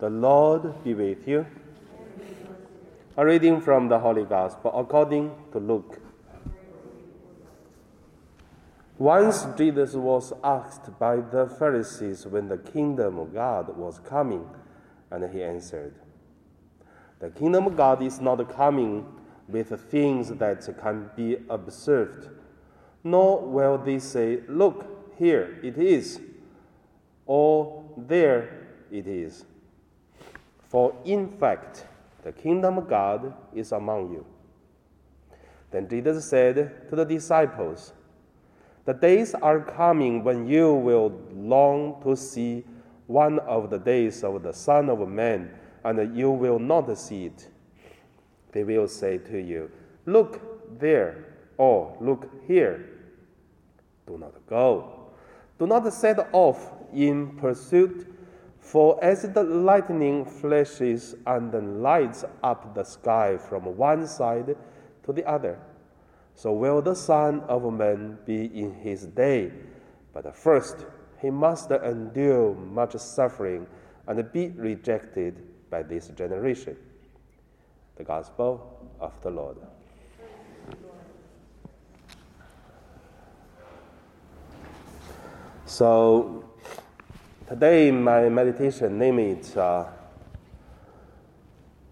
The Lord be with you. A reading from the Holy Gospel according to Luke. Once Jesus was asked by the Pharisees when the kingdom of God was coming, and he answered, The kingdom of God is not coming with things that can be observed, nor will they say, Look, here it is, or there it is. For in fact, the kingdom of God is among you. Then Jesus said to the disciples, The days are coming when you will long to see one of the days of the Son of Man, and you will not see it. They will say to you, Look there, or look here. Do not go. Do not set off in pursuit for as the lightning flashes and lights up the sky from one side to the other, so will the Son of Man be in his day. But first, he must endure much suffering and be rejected by this generation. The Gospel of the Lord. So, Today, my meditation name it uh,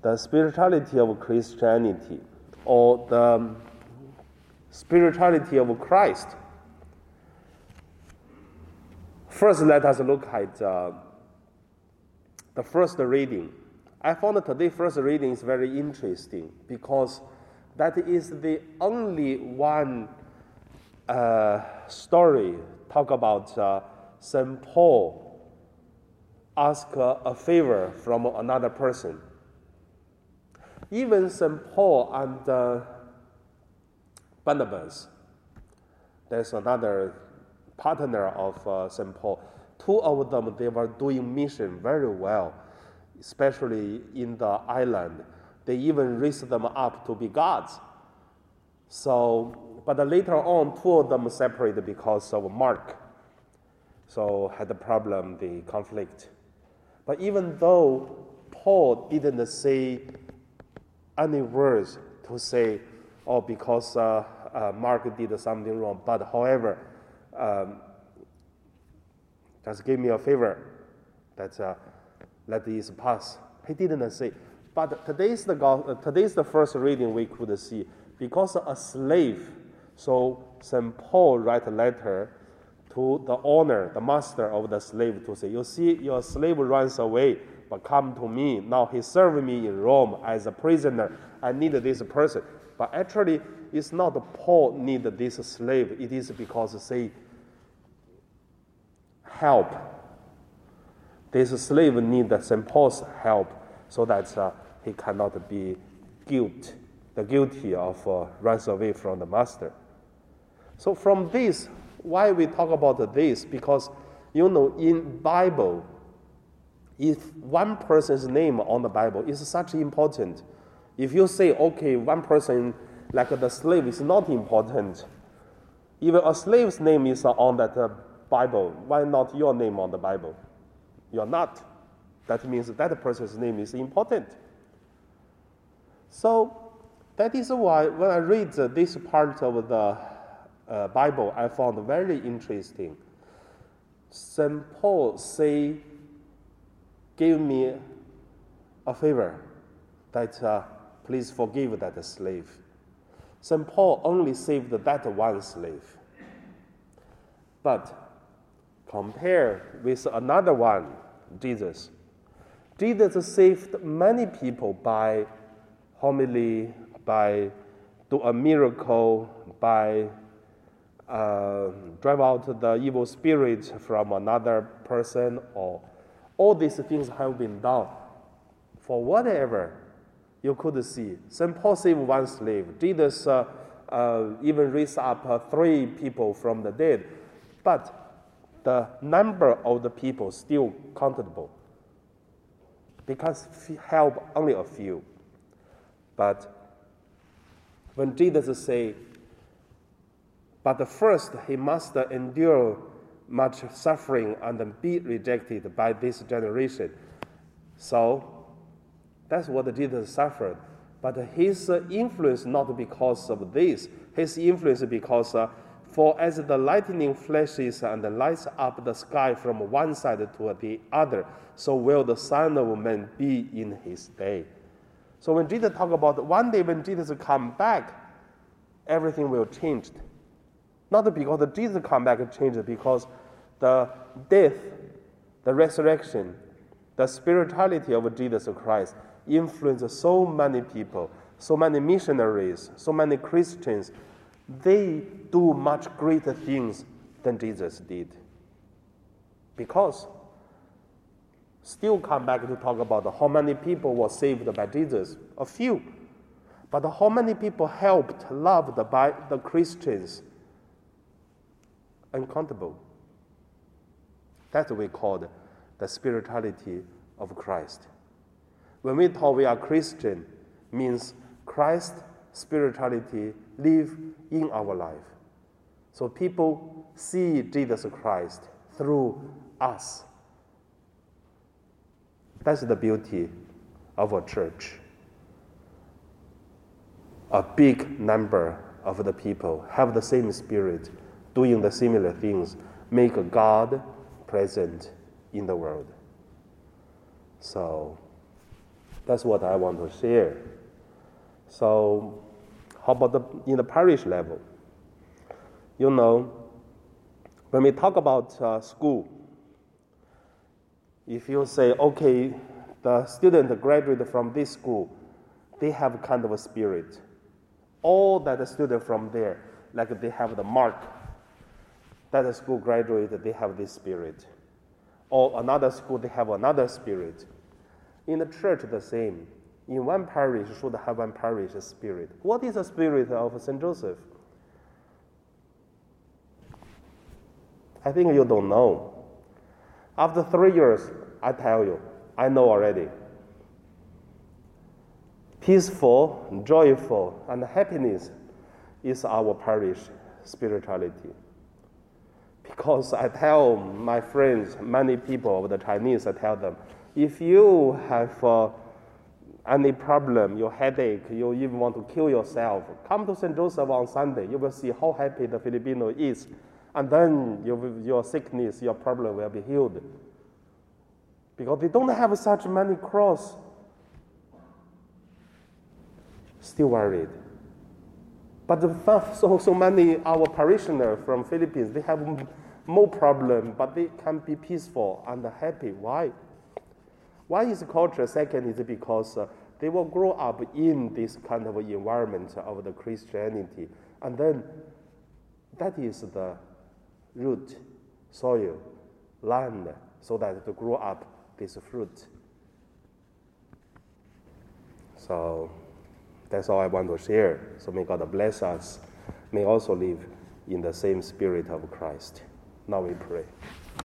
the spirituality of Christianity or the spirituality of Christ. First, let us look at uh, the first reading. I found today's first reading is very interesting because that is the only one uh, story talk about uh, St. Paul ask a favor from another person. Even St. Paul and uh, Barnabas, there's another partner of uh, St. Paul. Two of them, they were doing mission very well, especially in the island. They even raised them up to be gods. So, but later on, two of them separated because of Mark. So had the problem, the conflict. But even though Paul didn't say any words to say, oh, because uh, uh, Mark did something wrong, but however, um, just give me a favor that uh, let this pass. He didn't say. But today's the, uh, today's the first reading we could see. Because a slave, so St. Paul write a letter to the owner, the master of the slave, to say, You see, your slave runs away, but come to me. Now he served me in Rome as a prisoner. I need this person. But actually, it's not Paul need this slave. It is because say help. This slave need St. Paul's help so that uh, he cannot be guilt, the guilty of uh, runs away from the master. So from this, why we talk about this? Because you know, in Bible, if one person's name on the Bible is such important, if you say, okay, one person like the slave is not important, even a slave's name is on that uh, Bible, why not your name on the Bible? You're not. That means that person's name is important. So that is why when I read this part of the uh, Bible I found very interesting. St. Paul say, give me a favor that uh, please forgive that slave. St. Paul only saved that one slave. But compare with another one, Jesus. Jesus saved many people by homily, by do a miracle, by uh, drive out the evil spirit from another person, or all these things have been done for whatever you could see. St. Paul saved one slave. Jesus uh, uh, even raised up uh, three people from the dead. But the number of the people still countable because help only a few. But when Jesus say, but first, he must endure much suffering and be rejected by this generation. So that's what Jesus suffered. But his influence not because of this. His influence because uh, for as the lightning flashes and lights up the sky from one side to the other, so will the Son of Man be in his day. So when Jesus talk about one day when Jesus come back, everything will change. Not because Jesus come back and changed, because the death, the resurrection, the spirituality of Jesus Christ influenced so many people, so many missionaries, so many Christians. They do much greater things than Jesus did. Because still come back to talk about how many people were saved by Jesus. A few. But how many people helped, loved by the Christians? Uncountable. That's what we call the spirituality of Christ. When we talk we are Christian, means Christ spirituality live in our life. So people see Jesus Christ through us. That's the beauty of a church. A big number of the people have the same spirit, doing the similar things, make God present in the world. So that's what I want to share. So, how about the, in the parish level? You know, when we talk about uh, school, if you say, okay, the student graduated from this school, they have kind of a spirit. All that the student from there, like they have the mark that school graduate, they have this spirit. Or another school, they have another spirit. In the church, the same. In one parish, should have one parish spirit. What is the spirit of St. Joseph? I think you don't know. After three years, I tell you, I know already. Peaceful, joyful, and happiness is our parish spirituality. Because I tell my friends, many people of the Chinese, I tell them, if you have uh, any problem, your headache, you even want to kill yourself, come to St. Joseph on Sunday. You will see how happy the Filipino is. And then you, your sickness, your problem will be healed. Because they don't have such many cross. Still worried. But so, so many our parishioners from Philippines, they have more problem, but they can be peaceful and happy. Why? One is culture. Second is because uh, they will grow up in this kind of environment of the Christianity, and then that is the root, soil, land, so that to grow up this fruit. So that's all I want to share. So may God bless us. May also live in the same spirit of Christ. Now we pray.